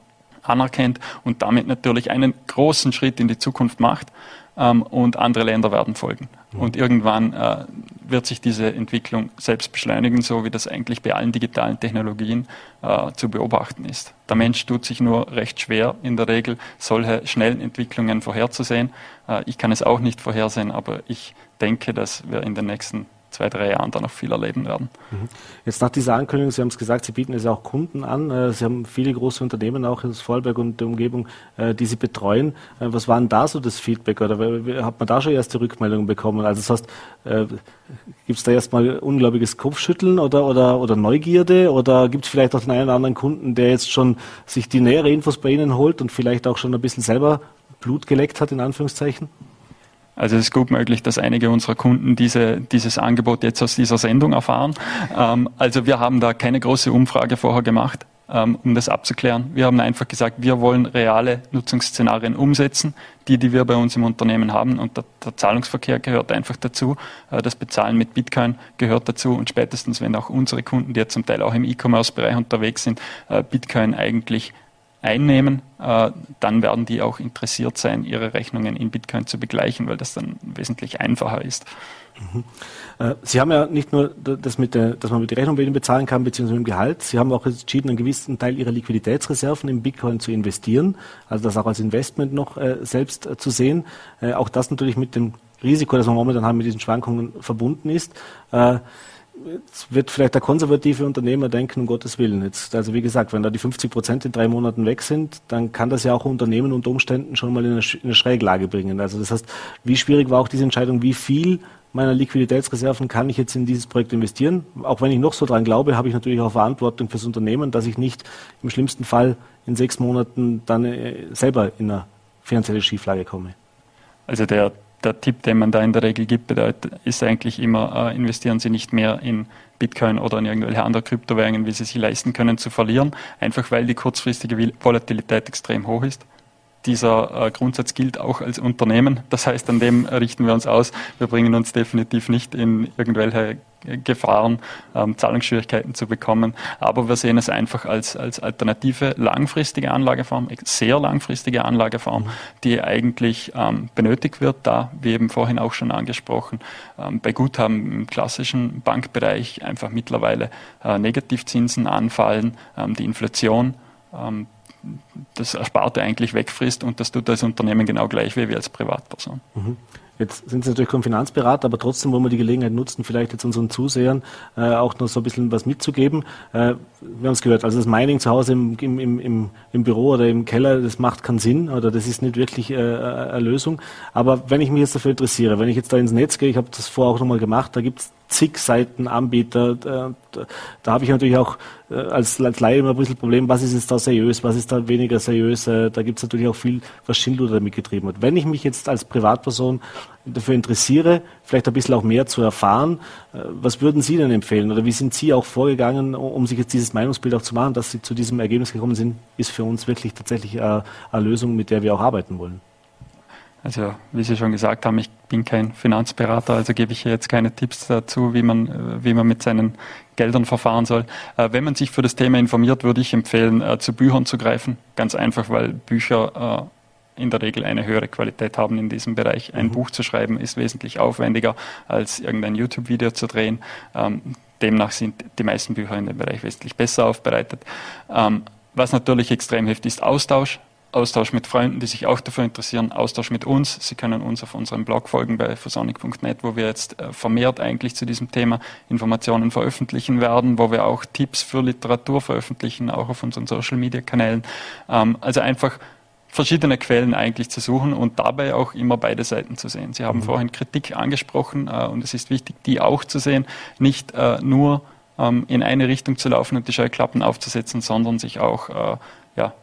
anerkennt und damit natürlich einen großen Schritt in die Zukunft macht ähm, und andere Länder werden folgen. Und irgendwann äh, wird sich diese Entwicklung selbst beschleunigen, so wie das eigentlich bei allen digitalen Technologien äh, zu beobachten ist. Der Mensch tut sich nur recht schwer, in der Regel solche schnellen Entwicklungen vorherzusehen. Äh, ich kann es auch nicht vorhersehen, aber ich denke, dass wir in den nächsten zwei, drei Jahren dann noch viel erleben werden. Mhm. Jetzt nach dieser Ankündigung, Sie haben es gesagt, Sie bieten es auch Kunden an. Äh, Sie haben viele große Unternehmen auch in Vorarlberg und der Umgebung, äh, die Sie betreuen. Äh, was war denn da so das Feedback oder hat man da schon erste Rückmeldungen bekommen? Also das heißt, gibt es da erstmal unglaubliches Kopfschütteln oder, oder, oder Neugierde oder gibt es vielleicht auch den einen oder anderen Kunden, der jetzt schon sich die nähere Infos bei Ihnen holt und vielleicht auch schon ein bisschen selber Blut geleckt hat, in Anführungszeichen? Also es ist gut möglich, dass einige unserer Kunden diese, dieses Angebot jetzt aus dieser Sendung erfahren. Ähm, also wir haben da keine große Umfrage vorher gemacht, ähm, um das abzuklären. Wir haben einfach gesagt, wir wollen reale Nutzungsszenarien umsetzen, die, die wir bei uns im Unternehmen haben. Und der, der Zahlungsverkehr gehört einfach dazu. Äh, das Bezahlen mit Bitcoin gehört dazu. Und spätestens, wenn auch unsere Kunden, die ja zum Teil auch im E-Commerce-Bereich unterwegs sind, äh, Bitcoin eigentlich einnehmen, äh, dann werden die auch interessiert sein, ihre Rechnungen in Bitcoin zu begleichen, weil das dann wesentlich einfacher ist. Mhm. Äh, Sie haben ja nicht nur das mit der, dass man mit der Rechnung Ihnen bezahlen kann, beziehungsweise mit dem Gehalt. Sie haben auch entschieden, einen gewissen Teil Ihrer Liquiditätsreserven in Bitcoin zu investieren, also das auch als Investment noch äh, selbst zu sehen. Auch das natürlich mit dem Risiko, das man momentan haben, mit diesen Schwankungen verbunden ist. Jetzt wird vielleicht der konservative Unternehmer denken, um Gottes Willen. Jetzt, also wie gesagt, wenn da die 50 Prozent in drei Monaten weg sind, dann kann das ja auch Unternehmen unter Umständen schon mal in eine, in eine Schräglage bringen. Also das heißt, wie schwierig war auch diese Entscheidung, wie viel meiner Liquiditätsreserven kann ich jetzt in dieses Projekt investieren? Auch wenn ich noch so dran glaube, habe ich natürlich auch Verantwortung fürs Unternehmen, dass ich nicht im schlimmsten Fall in sechs Monaten dann äh, selber in eine finanzielle Schieflage komme. Also der der Tipp, den man da in der Regel gibt, bedeutet, ist eigentlich immer, äh, investieren Sie nicht mehr in Bitcoin oder in irgendwelche andere Kryptowährungen, wie Sie sich leisten können zu verlieren, einfach weil die kurzfristige Volatilität extrem hoch ist. Dieser äh, Grundsatz gilt auch als Unternehmen. Das heißt, an dem richten wir uns aus. Wir bringen uns definitiv nicht in irgendwelche Gefahren, ähm, Zahlungsschwierigkeiten zu bekommen. Aber wir sehen es einfach als, als alternative langfristige Anlageform, sehr langfristige Anlageform, die eigentlich ähm, benötigt wird, da, wie eben vorhin auch schon angesprochen, ähm, bei Guthaben im klassischen Bankbereich einfach mittlerweile äh, Negativzinsen anfallen, ähm, die Inflation ähm, das Ersparte eigentlich wegfrisst und das tut als Unternehmen genau gleich wie als Privatperson. Mhm. Jetzt sind Sie natürlich kein Finanzberater, aber trotzdem wollen wir die Gelegenheit nutzen, vielleicht jetzt unseren Zusehern äh, auch noch so ein bisschen was mitzugeben. Äh, wir haben es gehört, also das Mining zu Hause im, im, im, im Büro oder im Keller, das macht keinen Sinn oder das ist nicht wirklich äh, eine Lösung. Aber wenn ich mich jetzt dafür interessiere, wenn ich jetzt da ins Netz gehe, ich habe das vorher auch nochmal gemacht, da gibt es zig Seiten Anbieter. Da, da, habe ich natürlich auch äh, als, Laie immer ein bisschen Problem, was ist jetzt da seriös, was ist da weniger seriös. Äh, da gibt es natürlich auch viel, was Schindluder damit getrieben hat. Wenn ich mich jetzt als Privatperson dafür interessiere, vielleicht ein bisschen auch mehr zu erfahren, äh, was würden Sie denn empfehlen oder wie sind Sie auch vorgegangen, um sich jetzt dieses Meinungsbild auch zu machen, dass Sie zu diesem Ergebnis gekommen sind, ist für uns wirklich tatsächlich eine Lösung, mit der wir auch arbeiten wollen? Also, wie Sie schon gesagt haben, ich bin kein Finanzberater, also gebe ich hier jetzt keine Tipps dazu, wie man, äh, wie man mit seinen Geldern verfahren soll. Äh, wenn man sich für das Thema informiert, würde ich empfehlen, äh, zu Büchern zu greifen. Ganz einfach, weil Bücher in der Regel eine höhere Qualität haben in diesem Bereich. Ein mhm. Buch zu schreiben ist wesentlich aufwendiger, als irgendein YouTube-Video zu drehen. Ähm, demnach sind die meisten Bücher in dem Bereich wesentlich besser aufbereitet. Ähm, was natürlich extrem hilft, ist Austausch. Austausch mit Freunden, die sich auch dafür interessieren, Austausch mit uns. Sie können uns auf unserem Blog folgen bei phosonic.net, wo wir jetzt äh, vermehrt eigentlich zu diesem Thema Informationen veröffentlichen werden, wo wir auch Tipps für Literatur veröffentlichen, auch auf unseren Social Media Kanälen. Ähm, also einfach verschiedene Quellen eigentlich zu suchen und dabei auch immer beide Seiten zu sehen. Sie haben mhm. vorhin Kritik angesprochen äh, und es ist wichtig, die auch zu sehen, nicht äh, nur ähm, in eine Richtung zu laufen und die Scheuklappen aufzusetzen, sondern sich auch ja,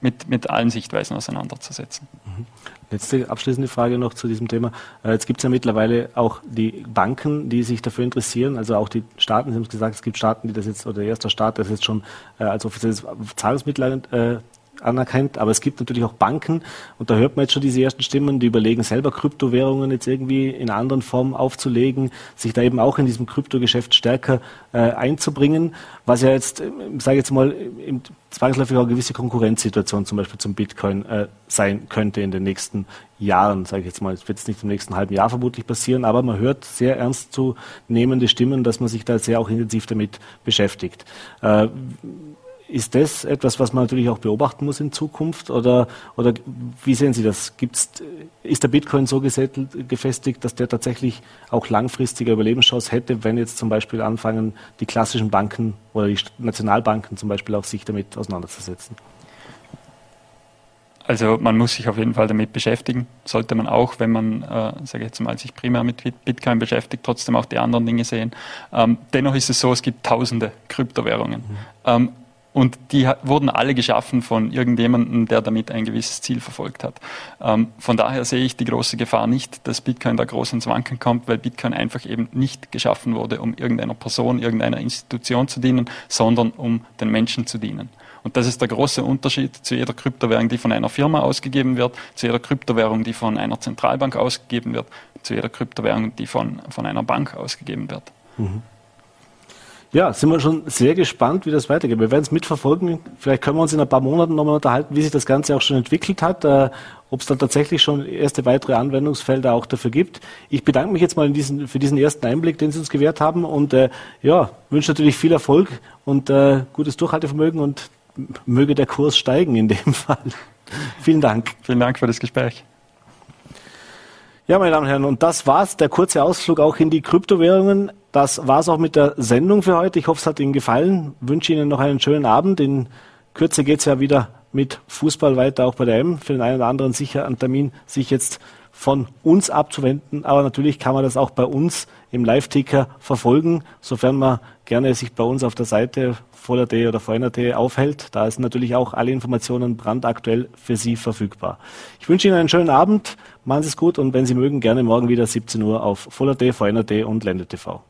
mit, mit allen Sichtweisen auseinanderzusetzen. Mhm. Letzte abschließende Frage noch zu diesem Thema. Äh, jetzt gibt es ja mittlerweile auch die Banken, die sich dafür interessieren, also auch die Staaten, Sie haben es gesagt, es gibt Staaten, die das jetzt, oder der erste Staat, das jetzt schon äh, als offizielles Zahlungsmittel äh, anerkennt, aber es gibt natürlich auch Banken und da hört man jetzt schon diese ersten Stimmen, die überlegen selber Kryptowährungen jetzt irgendwie in einer anderen Form aufzulegen, sich da eben auch in diesem Kryptogeschäft stärker äh, einzubringen, was ja jetzt, äh, sage ich jetzt mal, im zwangsläufig auch eine gewisse Konkurrenzsituation zum Beispiel zum Bitcoin äh, sein könnte in den nächsten Jahren, sage ich jetzt mal. Es wird jetzt nicht im nächsten halben Jahr vermutlich passieren, aber man hört sehr ernst zu nehmende Stimmen, dass man sich da sehr auch intensiv damit beschäftigt. Äh, ist das etwas, was man natürlich auch beobachten muss in Zukunft? Oder, oder wie sehen Sie das? Gibt's, ist der Bitcoin so gesettelt, gefestigt, dass der tatsächlich auch langfristige Überlebenschance hätte, wenn jetzt zum Beispiel anfangen, die klassischen Banken oder die Nationalbanken zum Beispiel auch sich damit auseinanderzusetzen? Also man muss sich auf jeden Fall damit beschäftigen. Sollte man auch, wenn man, äh, sage ich jetzt mal, sich primär mit Bitcoin beschäftigt, trotzdem auch die anderen Dinge sehen. Ähm, dennoch ist es so, es gibt tausende Kryptowährungen. Mhm. Ähm, und die wurden alle geschaffen von irgendjemandem, der damit ein gewisses Ziel verfolgt hat. Ähm, von daher sehe ich die große Gefahr nicht, dass Bitcoin da groß ins Wanken kommt, weil Bitcoin einfach eben nicht geschaffen wurde, um irgendeiner Person, irgendeiner Institution zu dienen, sondern um den Menschen zu dienen. Und das ist der große Unterschied zu jeder Kryptowährung, die von einer Firma ausgegeben wird, zu jeder Kryptowährung, die von einer Zentralbank ausgegeben wird, zu jeder Kryptowährung, die von, von einer Bank ausgegeben wird. Mhm. Ja, sind wir schon sehr gespannt, wie das weitergeht. Wir werden es mitverfolgen. Vielleicht können wir uns in ein paar Monaten nochmal unterhalten, wie sich das Ganze auch schon entwickelt hat, äh, ob es dann tatsächlich schon erste weitere Anwendungsfelder auch dafür gibt. Ich bedanke mich jetzt mal diesen, für diesen ersten Einblick, den Sie uns gewährt haben und äh, ja, wünsche natürlich viel Erfolg und äh, gutes Durchhaltevermögen und möge der Kurs steigen in dem Fall. Vielen Dank. Vielen Dank für das Gespräch. Ja, meine Damen und Herren, und das war's, der kurze Ausflug auch in die Kryptowährungen. Das war's auch mit der Sendung für heute. Ich hoffe, es hat Ihnen gefallen. Wünsche Ihnen noch einen schönen Abend. In Kürze geht's ja wieder mit Fußball weiter, auch bei der M. Für den einen oder anderen sicher ein Termin, sich jetzt von uns abzuwenden. Aber natürlich kann man das auch bei uns im Live-Ticker verfolgen, sofern man gerne sich bei uns auf der Seite voller.at oder VNRT aufhält. Da ist natürlich auch alle Informationen brandaktuell für Sie verfügbar. Ich wünsche Ihnen einen schönen Abend, machen Sie es gut und wenn Sie mögen, gerne morgen wieder 17 Uhr auf voller.at, VNRT und Ländetv.